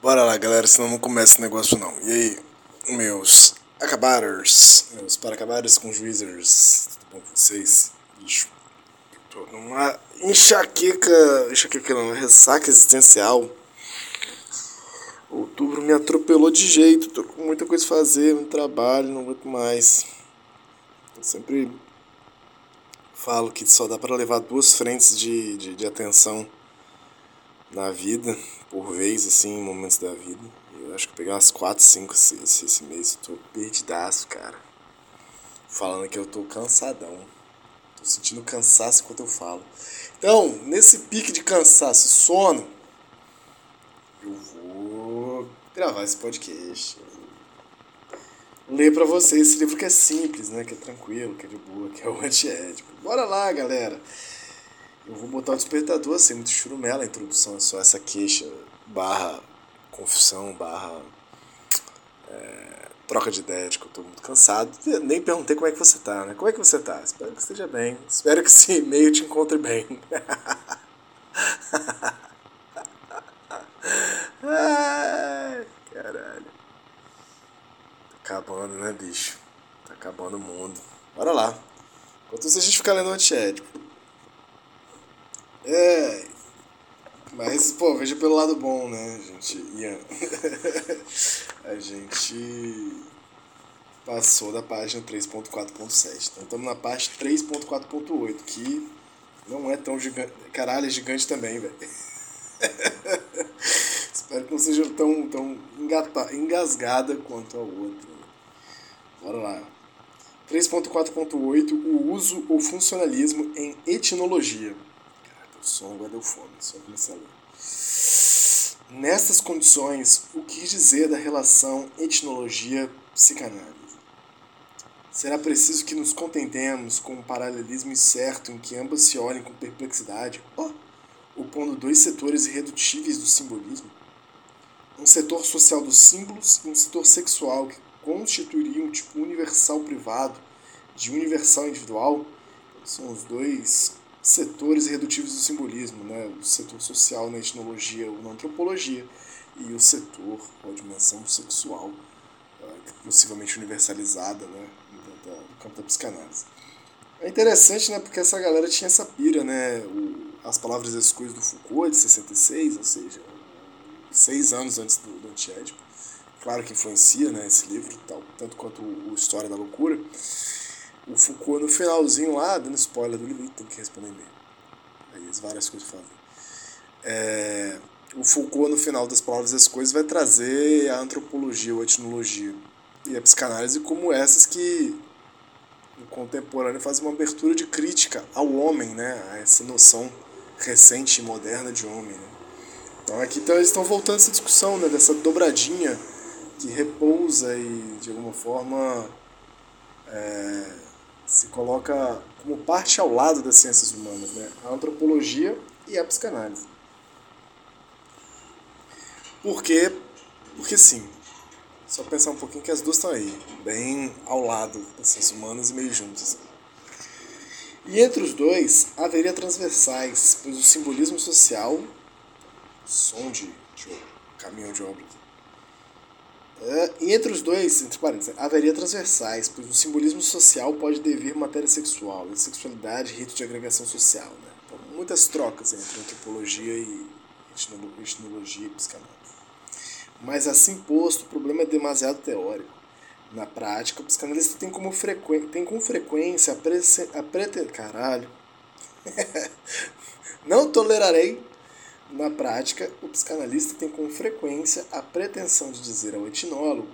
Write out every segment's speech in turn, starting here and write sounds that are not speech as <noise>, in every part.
Bora lá, galera, senão não começa esse negócio não. E aí, meus acabados, meus para acabados com juízers, tudo bom com vocês? Bicho, tô numa enxaqueca, enxaqueca não, ressaca existencial. Outubro me atropelou de jeito, tô com muita coisa a fazer, muito trabalho, não aguento mais. Eu sempre falo que só dá para levar duas frentes de, de, de atenção na vida, por vez, assim, em momentos da vida. Eu acho que eu peguei umas 4, 5 esse, esse, mês. Eu tô perdidaço, cara. Falando que eu tô cansadão. Tô sentindo cansaço enquanto eu falo. Então, nesse pique de cansaço e sono, eu vou gravar esse podcast. Ler pra vocês esse livro que é simples, né? Que é tranquilo, que é de boa, que é o <laughs> antiético. Bora lá, galera! Eu vou botar o despertador assim, muito churumela, a introdução é só essa queixa, barra confissão, barra é, troca de ideia de que eu tô muito cansado. Nem perguntei como é que você tá, né? Como é que você tá? Espero que esteja bem. Espero que esse e-mail te encontre bem. <laughs> Ai, caralho. Tá acabando, né, bicho? Tá acabando o mundo. Bora lá. Enquanto isso a gente fica lendo antiético. É. Mas, pô, veja pelo lado bom, né, gente? Ian. <laughs> a gente passou da página 3.4.7. Então estamos na página 3.4.8, que não é tão gigante. Caralho, é gigante também, velho. <laughs> Espero que não seja tão, tão engata, engasgada quanto a outra. Bora lá. 3.4.8 O uso ou funcionalismo em etnologia. Caraca, o som agora deu fome, só começar a ler. Nessas condições, o que dizer da relação etnologia-psicanálise? Será preciso que nos contentemos com um paralelismo incerto em que ambas se olhem com perplexidade, oh, opondo dois setores irredutíveis do simbolismo? Um setor social dos símbolos e um setor sexual que constituiria um tipo universal privado de universal individual? São os dois setores irredutíveis do simbolismo, né? o setor social na etnologia ou na antropologia e o setor a dimensão sexual, possivelmente universalizada né? do campo da psicanálise. É interessante, né, porque essa galera tinha essa pira, né, o, as palavras escuras do Foucault, de 66, ou seja, seis anos antes do, do Antiédipo. Claro que influencia, né, esse livro, tal, tanto quanto o, História da Loucura o Foucault no finalzinho lá, dando spoiler do livro, tem que responder mesmo. Aí as várias coisas falam. É, o Foucault no final das palavras das coisas vai trazer a antropologia ou a etnologia e a psicanálise como essas que no contemporâneo fazem uma abertura de crítica ao homem, né, a essa noção recente e moderna de homem. Né? Então aqui então, eles estão voltando essa discussão né, dessa dobradinha que repousa e de alguma forma é, se coloca como parte ao lado das ciências humanas, né? a antropologia e a psicanálise. Por quê? Porque sim. Só pensar um pouquinho que as duas estão aí, bem ao lado das ciências humanas e meio juntas. E entre os dois haveria transversais, pois o simbolismo social, som de, de caminhão de obra Uh, entre os dois, entre parênteses, haveria transversais, pois o simbolismo social pode devir matéria sexual, sexualidade, rito de agregação social. Né? Então, muitas trocas entre antropologia e etnologia e psicanálise. Mas assim posto, o problema é demasiado teórico. Na prática, o psicanalista tem, como frequ... tem com frequência a, prece... a prete... Caralho. <laughs> Não tolerarei na prática, o psicanalista tem com frequência a pretensão de dizer ao etnólogo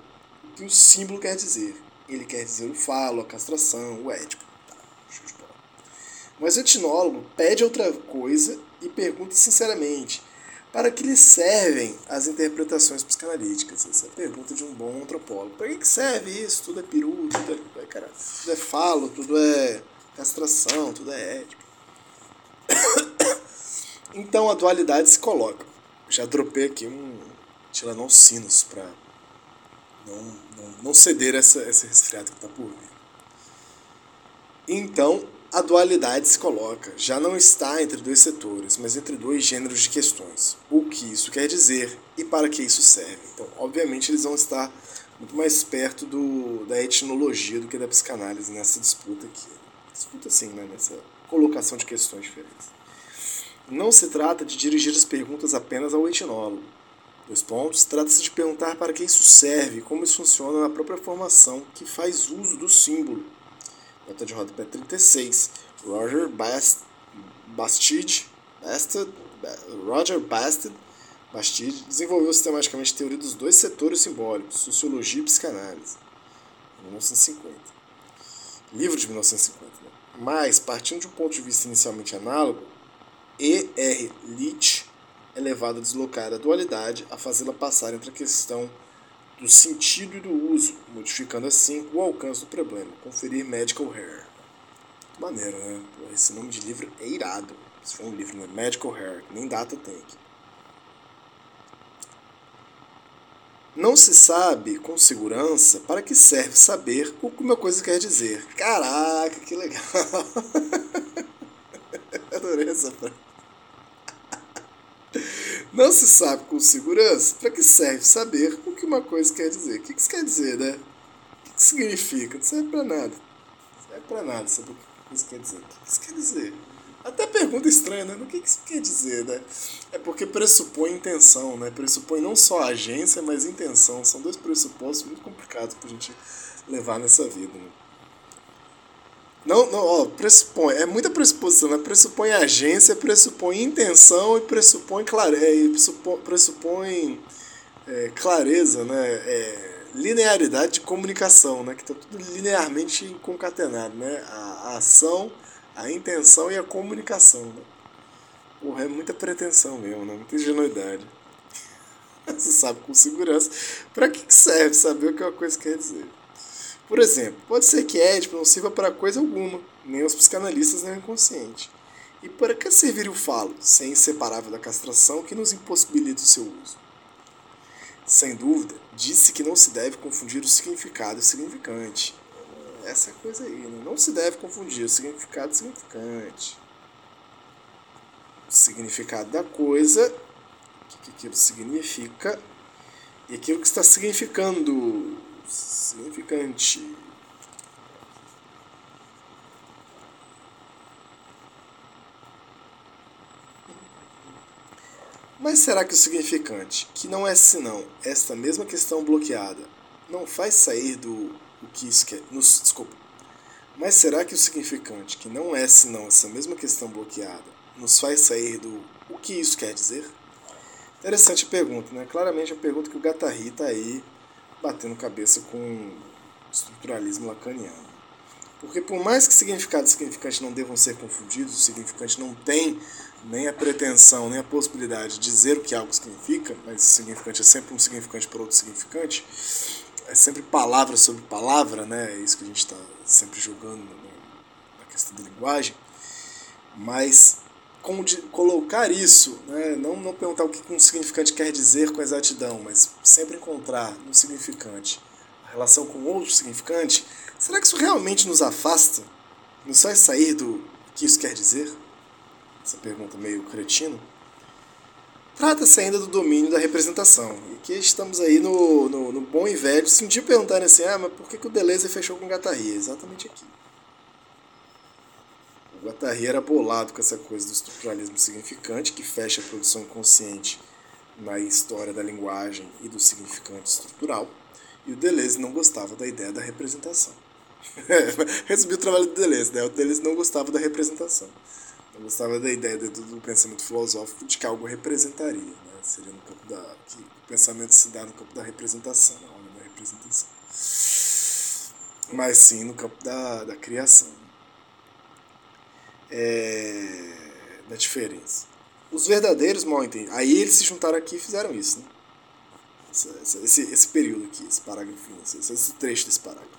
o que o símbolo quer dizer. Ele quer dizer o falo, a castração, o ético. Tá, Mas o etnólogo pede outra coisa e pergunta sinceramente: para que lhe servem as interpretações psicanalíticas? Essa é a pergunta de um bom antropólogo. Para que serve isso? Tudo é peru, tudo é, cara, tudo é falo, tudo é castração, tudo é ético. Então a dualidade se coloca. Já dropei aqui um Tiranosinos para não, não, não ceder essa, esse resfriado que está por vir. Então, a dualidade se coloca, já não está entre dois setores, mas entre dois gêneros de questões. O que isso quer dizer e para que isso serve. Então, obviamente, eles vão estar muito mais perto do, da etnologia do que da psicanálise nessa disputa aqui. Disputa, assim, né? nessa colocação de questões diferentes. Não se trata de dirigir as perguntas apenas ao etnólogo, Dois pontos. Trata-se de perguntar para que isso serve, como isso funciona na própria formação que faz uso do símbolo. Nota de rodapé 36. Roger Bast Bastide, Bastard, Roger Bastard Bastide desenvolveu sistematicamente a teoria dos dois setores simbólicos, sociologia e psicanálise, em 1950. Livro de 1950. Né? Mas, partindo de um ponto de vista inicialmente análogo, R. Leach é levado a deslocar a dualidade a fazê-la passar entre a questão do sentido e do uso, modificando assim o alcance do problema. Conferir Medical Hair. Maneiro, né? Esse nome de livro é irado. Se for um livro, né? Medical Hair, nem data tem aqui. Não se sabe com segurança para que serve saber o que uma coisa quer dizer. Caraca, que legal! <laughs> Adorei essa frase. Não se sabe com segurança para que serve saber o que uma coisa quer dizer. O que isso quer dizer, né? O que significa? Não serve para nada. Não serve para nada saber o que isso quer dizer. O que isso quer dizer? Até pergunta estranha, né? O que isso quer dizer, né? É porque pressupõe intenção, né? Pressupõe não só agência, mas intenção. São dois pressupostos muito complicados para a gente levar nessa vida, né? Não, não, ó, pressupõe, é muita pressuposição, né? Pressupõe agência, pressupõe intenção e pressupõe, clare, é, pressupõe, pressupõe é, clareza, né? É, linearidade de comunicação, né? Que está tudo linearmente concatenado, né? A, a, ação, a intenção e a comunicação, né? Porra, é muita pretensão mesmo, né? Muita ingenuidade. <laughs> Você sabe com segurança para que serve saber o que uma coisa quer dizer. Por exemplo, pode ser que Édipo não sirva para coisa alguma, nem aos psicanalistas nem ao inconsciente. E para que servir o falo, se é inseparável da castração que nos impossibilita o seu uso? Sem dúvida, disse que não se deve confundir o significado e o significante. Essa é coisa aí, né? não se deve confundir o significado e o significante. O significado da coisa, o que aquilo significa, e aquilo que está significando significante. Mas será que o significante, que não é senão esta mesma questão bloqueada, não faz sair do o que isso quer? Nos, desculpa. Mas será que o significante, que não é senão essa mesma questão bloqueada, nos faz sair do o que isso quer dizer? Interessante pergunta, né? Claramente a pergunta que o Gattari está aí batendo cabeça com o estruturalismo lacaniano. Porque por mais que significado e significante não devam ser confundidos, o significante não tem nem a pretensão, nem a possibilidade de dizer o que algo significa, mas o significante é sempre um significante para outro significante, é sempre palavra sobre palavra, né? É isso que a gente está sempre jogando na questão da linguagem. Mas colocar isso, né? não, não perguntar o que um significante quer dizer com exatidão, mas sempre encontrar no significante a relação com outro significante, será que isso realmente nos afasta? Nos faz sair do que isso quer dizer? Essa pergunta meio cretina. Trata-se ainda do domínio da representação. E aqui estamos aí no, no, no bom e velho. Se um dia perguntarem assim, ah, mas por que, que o Deleuze fechou com Gattari? Exatamente aqui. O Guattari era bolado com essa coisa do estruturalismo significante, que fecha a produção inconsciente na história da linguagem e do significante estrutural. E o Deleuze não gostava da ideia da representação. <laughs> Resumi o trabalho do Deleuze, né? O Deleuze não gostava da representação. Não gostava da ideia do, do pensamento filosófico de que algo representaria. Né? Seria no campo da. que o pensamento se dá no campo da representação, na hora da representação. Mas sim no campo da, da criação. É, da diferença. Os verdadeiros mal entendidos. Aí eles se juntaram aqui e fizeram isso, né? Esse, esse, esse período aqui, esse parágrafo, esse, esse trecho desse parágrafo.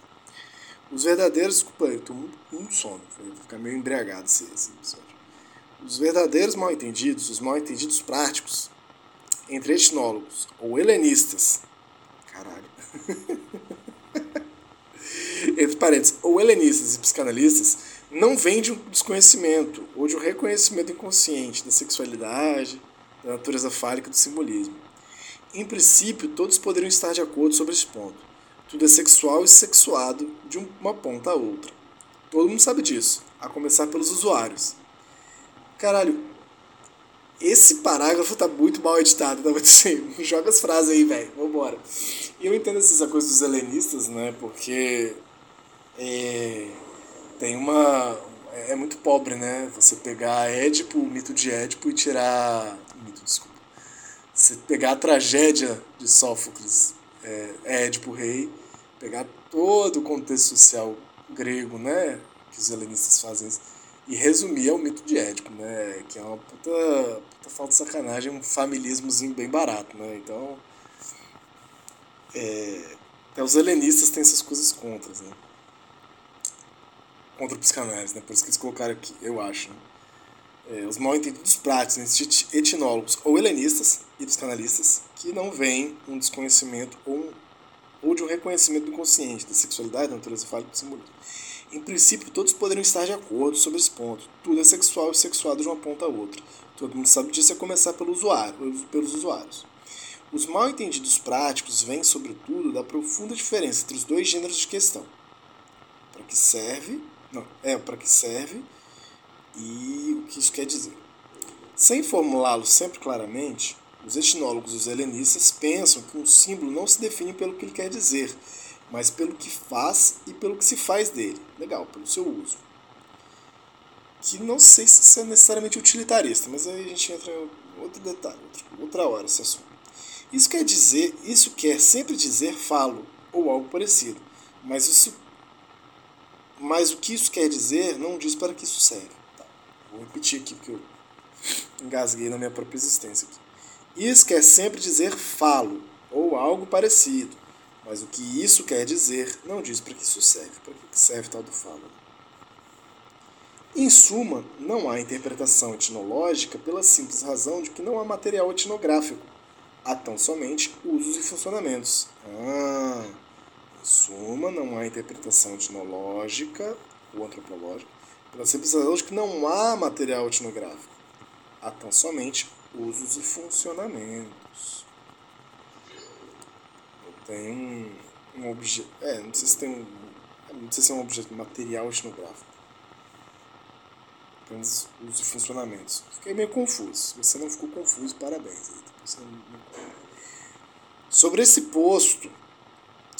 Os verdadeiros. Desculpa, eu tô muito, muito sono. Vou ficar meio embriagado esse, esse episódio. Os verdadeiros mal entendidos, os mal entendidos práticos, entre etnólogos ou helenistas. Caralho. <laughs> entre parênteses, ou helenistas e psicanalistas, não vem de um desconhecimento ou de um reconhecimento inconsciente da sexualidade, da natureza fálica do simbolismo. Em princípio, todos poderiam estar de acordo sobre esse ponto. Tudo é sexual e sexuado de uma ponta a outra. Todo mundo sabe disso, a começar pelos usuários. Caralho, esse parágrafo tá muito mal editado, tá <laughs> assim, joga as frases aí, velho, vambora. E eu entendo essa coisa dos helenistas, né, porque é, tem uma... é muito pobre, né, você pegar Édipo, o mito de Édipo e tirar... mito, desculpa. Você pegar a tragédia de Sófocles, é, Édipo Rei, pegar todo o contexto social grego, né, que os helenistas fazem isso, e resumir ao mito de Édipo, né? Que é uma puta, puta falta de sacanagem, um familismozinho bem barato, né? Então. É, até os helenistas têm essas coisas contra, né? Contra o psicanálise, né? Por isso que eles colocaram aqui, eu acho. Né? É, os mal entendidos práticos, né? etnólogos ou helenistas e psicanalistas, que não veem um desconhecimento ou, um, ou de um reconhecimento do consciente, da sexualidade, da natureza fálica e do. Em princípio, todos poderiam estar de acordo sobre esse ponto. Tudo é sexual e sexuado de uma ponta a outra. Todo mundo sabe disso, a começar pelo usuário, pelos usuários. Os mal entendidos práticos vêm, sobretudo, da profunda diferença entre os dois gêneros de questão. Para que serve? Não, é para que serve e o que isso quer dizer. Sem formulá-lo sempre claramente, os etnólogos e os helenistas pensam que um símbolo não se define pelo que ele quer dizer, mas pelo que faz e pelo que se faz dele. Legal, pelo seu uso. Que não sei se é necessariamente utilitarista, mas aí a gente entra em outro detalhe, outra hora esse assunto. Isso quer dizer, isso quer sempre dizer falo ou algo parecido, mas isso mas o que isso quer dizer não diz para que isso serve. Tá, vou repetir aqui porque eu engasguei na minha própria existência aqui. Isso quer sempre dizer falo ou algo parecido, mas o que isso quer dizer não diz para que isso serve, para que serve tal do falo. Em suma, não há interpretação etnológica pela simples razão de que não há material etnográfico. Há tão somente usos e funcionamentos. Ah, suma, não há interpretação etnológica ou antropológica pela simples razão de que não há material etnográfico. Há tão somente usos e funcionamentos tem um, um objeto. É, não sei se tem um. Não sei se é um objeto material etnográfico. Apenas os funcionamentos. Fiquei meio confuso. Você não ficou confuso, parabéns. Sobre esse posto.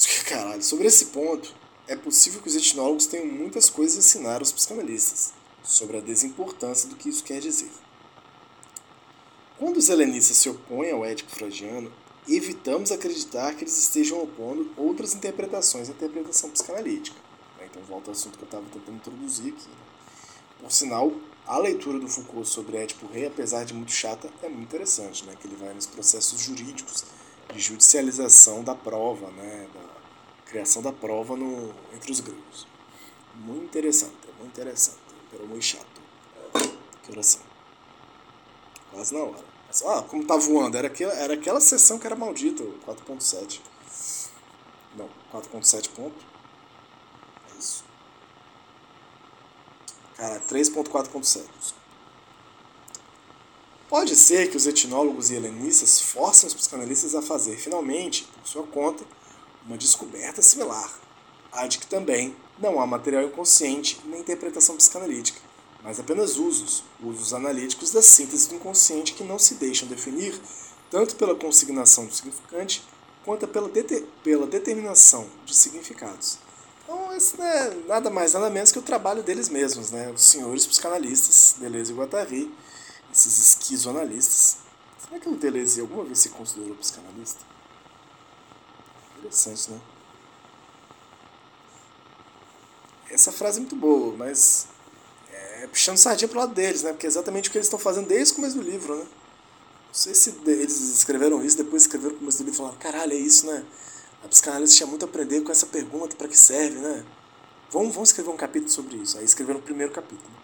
<laughs> Caralho, sobre esse ponto, é possível que os etnólogos tenham muitas coisas a ensinar aos psicanalistas sobre a desimportância do que isso quer dizer. Quando os helenistas se opõem ao ético freudiano, evitamos acreditar que eles estejam opondo outras interpretações à interpretação psicanalítica. Né? Então, volta ao assunto que eu estava tentando introduzir aqui. Né? Por sinal, a leitura do Foucault sobre Édipo Rei, apesar de muito chata, é muito interessante, né? que ele vai nos processos jurídicos de judicialização da prova, né? da criação da prova no, entre os gregos. Muito interessante, muito interessante, pero muito chato. Que oração. Quase na hora. Ah, como tá voando. Era aquela, era aquela sessão que era maldita, 4.7. Não, 4.7 ponto. É isso. Cara, 3.4.7. Pode ser que os etnólogos e helenistas forcem os psicanalistas a fazer, finalmente, por sua conta, uma descoberta similar, a de que também não há material inconsciente na interpretação psicanalítica mas apenas usos, usos analíticos da síntese do inconsciente que não se deixam definir tanto pela consignação do significante quanto pela, pela determinação de significados. Então, esse não é nada mais nada menos que o trabalho deles mesmos, né? os senhores psicanalistas, Deleuze e Guattari, esses esquizoanalistas. Será que o Deleuze alguma vez se considerou psicanalista? Interessante, né? Essa frase é muito boa, mas é, puxando sardinha pro lado deles, né? Porque é exatamente o que eles estão fazendo desde o começo do livro, né? Não sei se eles escreveram isso, depois escreveram no começo do livro e falaram, caralho, é isso, né? A psicanálise tinha muito a aprender com essa pergunta, para que serve, né? Vamos, vamos escrever um capítulo sobre isso. Aí escreveram o primeiro capítulo.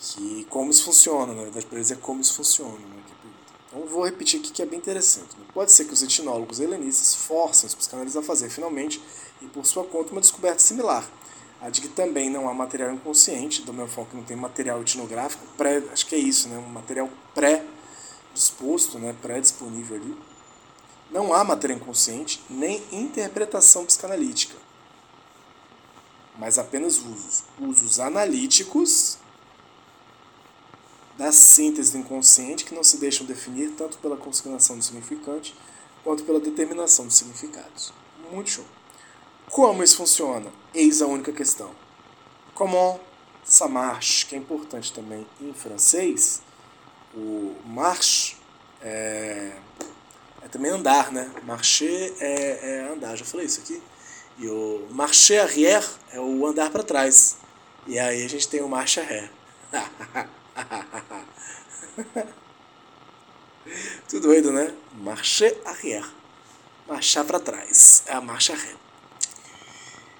Que como isso funciona, na verdade, para eles é como isso funciona, né? Então vou repetir aqui que é bem interessante. Né? Pode ser que os etnólogos helenistas forcem os psicanalistas a fazer, finalmente, e por sua conta, uma descoberta similar. A de que também não há material inconsciente, do forma que não tem material etnográfico, pré, acho que é isso, né? um material pré-disposto, né? pré-disponível ali. Não há matéria inconsciente, nem interpretação psicanalítica, mas apenas usos. Usos analíticos da síntese do inconsciente que não se deixam definir tanto pela consignação do significante quanto pela determinação dos significados. Muito show. Como isso funciona? Eis a única questão. Comment ça marche, que é importante também em francês, o marche é, é também andar, né? Marcher é, é, andar, já falei isso aqui. E o marcher arrière é o andar para trás. E aí a gente tem o marche arrière. <laughs> <laughs> Tudo doido, né? Marcher arrière. Marchar para trás. É a marcha ré.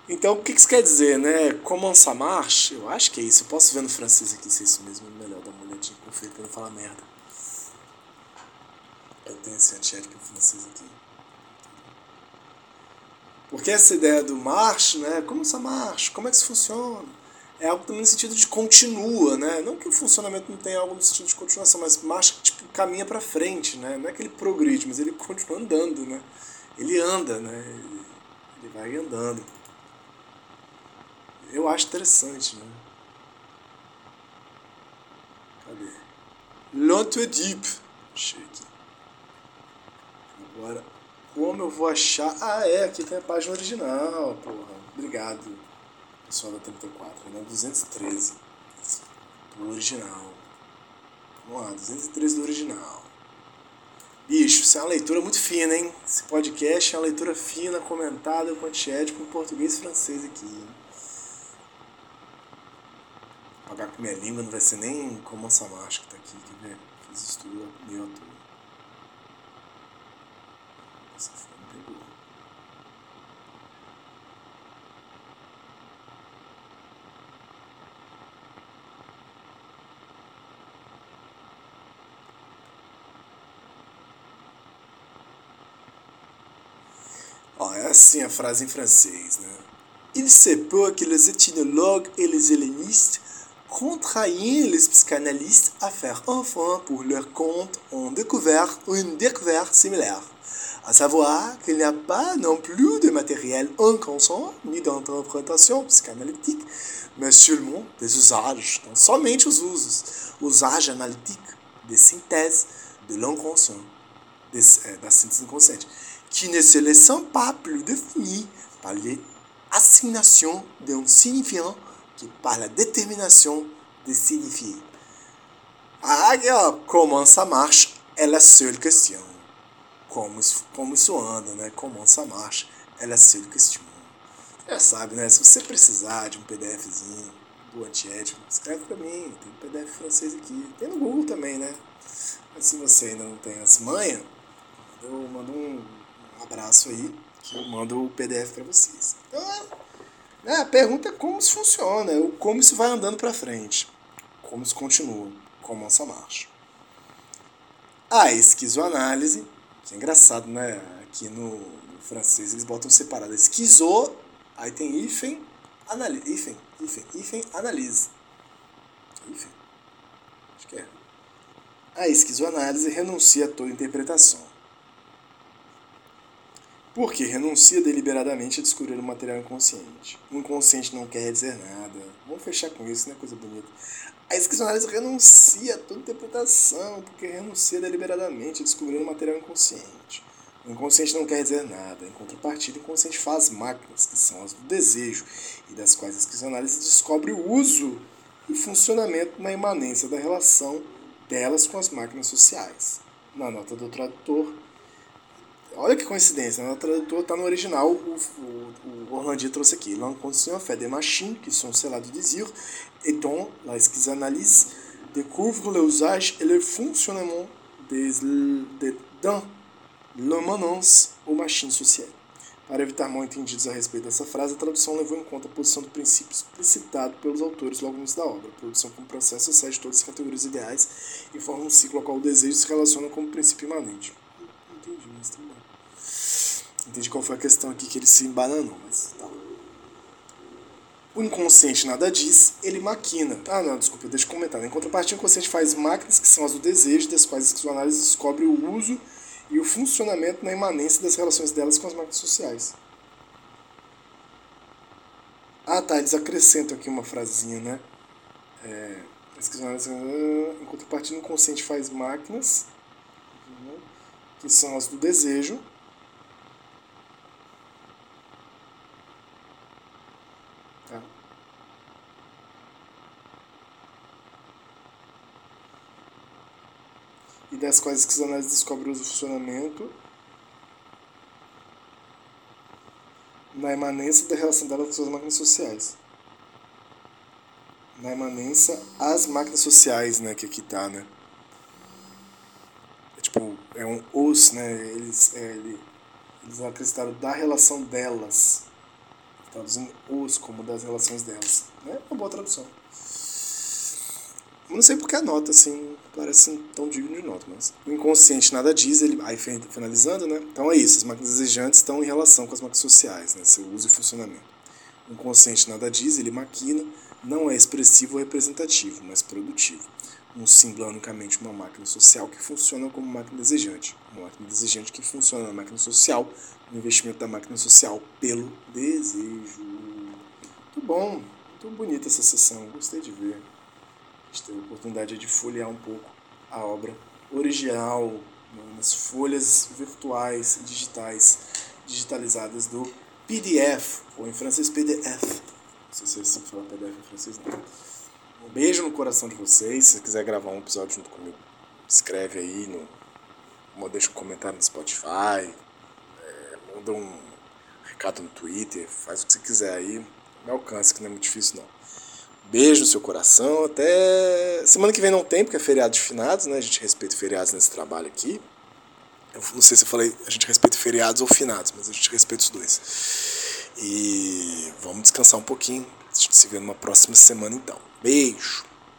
Então, o que isso quer dizer, né? Comment ça marche? Eu acho que é isso. Eu posso ver no francês aqui se é isso mesmo. É melhor dar uma olhadinha, conferir pra não falar merda. Eu tenho esse antiético francês aqui. Porque essa ideia do marche, né? Como ça marche? Como é que isso funciona? É algo também no sentido de continua, né? Não que o funcionamento não tenha algo no sentido de continuação, mas marcha, tipo, caminha para frente, né? Não é que ele progride, mas ele continua andando, né? Ele anda, né? Ele vai andando. Eu acho interessante, né? Cadê? L'Antoedipe. Achei aqui. Agora, como eu vou achar... Ah, é, aqui tem a página original, porra. Obrigado pessoal da 34, né? 213 do original. Vamos lá, 213 do original. Bicho, isso é uma leitura muito fina, hein? Esse podcast é uma leitura fina, comentada com antiético em português e francês aqui. Hein? Pagar com minha língua não vai ser nem como essa marcha que tá aqui, quer ver? Fiz estudo meio à toa. Essa É assim a frase? Il se peut que les ethnologues et les hellénistes contraignent les psychanalystes à faire enfin pour leur compte une découverte similaire, à savoir qu'il n'y a pas non plus de matériel inconscient ni d'interprétation psychanalytique, mas seulement des usages, então somente os usos, usage analítico de synthèse de l'inconscient, da síntese inconsciente qui ne se laissent pas plus définir par l'assignation d'un signifiant que par la détermination de signifier. Ah, ó, como essa marcha é a seule question. Como como isso anda, né? Como essa marcha é a seule question. Já sabe, né? Se você precisar de um PDFzinho do antiético, escreve para mim. Tem um PDF francês aqui. Tem no Google também, né? Mas se você ainda não tem as manhas, mando um abraço aí, que eu mando o PDF para vocês. Então, é, a pergunta é como isso funciona, é como isso vai andando para frente, como isso continua, como essa marcha. A esquizoanálise, que é engraçado, né? Aqui no, no francês eles botam separado. Esquizo, aí tem hífen, analise. Hífen, hífen, hífen, analise. Acho que é. A esquizoanálise renuncia a toda interpretação porque renuncia deliberadamente a descobrir o material inconsciente. O inconsciente não quer dizer nada. Vamos fechar com isso, né? Coisa bonita. A esquizoanálise renuncia a toda interpretação, porque renuncia deliberadamente a descobrir o material inconsciente. O inconsciente não quer dizer nada. Em contrapartida, o inconsciente faz máquinas, que são as do desejo, e das quais a esquizoanálise descobre o uso e funcionamento na imanência da relação delas com as máquinas sociais. Na nota do tradutor, Olha que coincidência, né? o tradutor está no original, o, o, o Orlandia trouxe aqui. L'un conscient fait des machines qui sont celles du désir, et dont la schizanalyse découvre l'usage et le fonctionnement des, de, dans l'immanence aux machines sociales. Para evitar mal entendidos a respeito dessa frase, a tradução levou em conta a posição do princípio explicitado pelos autores logo no início da obra. A produção como processo excede todas as categorias ideais e forma um ciclo ao qual o desejo se relaciona como princípio imanente. Entendi, mas tudo bem. Entendi qual foi a questão aqui que ele se embananou, mas tá. O inconsciente nada diz, ele maquina. Ah, não, desculpa, deixa eu comentar. Em contrapartida, o inconsciente faz máquinas que são as do desejo, das quais a psicoanálise descobre o uso e o funcionamento na imanência das relações delas com as máquinas sociais. Ah, tá, eles acrescentam aqui uma frasinha, né? É, em contrapartida, o inconsciente faz máquinas, que são as do desejo, tá? e das quais as análises descobrem o funcionamento na imanência da relação dela com suas máquinas sociais. Na imanência às máquinas sociais, né, que aqui tá, né? É tipo, é um os, né? Eles, é, eles acrescentaram da relação delas. Traduzindo os como das relações delas. Né? Uma boa tradução. Não sei porque a nota, assim, parece tão digno de nota, mas o inconsciente nada diz, ele aí finalizando, né? Então é isso, as máquinas desejantes estão em relação com as máquinas sociais, né? Seu uso e funcionamento. O inconsciente nada diz, ele maquina, não é expressivo ou representativo, mas produtivo. Um símbolo é unicamente uma máquina social que funciona como máquina desejante. Uma máquina desejante que funciona na máquina social, o investimento da máquina social pelo desejo. Muito bom, muito bonita essa sessão, gostei de ver gente teve a oportunidade de folhear um pouco a obra original né, nas folhas virtuais digitais digitalizadas do PDF, ou em francês PDF. Não sei se é assim fala PDF em francês, não. Um beijo no coração de vocês. Se quiser gravar um episódio junto comigo, escreve aí, no, deixa um comentário no Spotify, é, manda um recado no Twitter, faz o que você quiser aí. Me alcance, que não é muito difícil não. Beijo no seu coração. Até semana que vem não tem, porque é feriado de finados, né? A gente respeita feriados nesse trabalho aqui. Eu não sei se eu falei, a gente respeita feriados ou finados, mas a gente respeita os dois. E vamos descansar um pouquinho. A gente se vê numa próxima semana então. Beijo!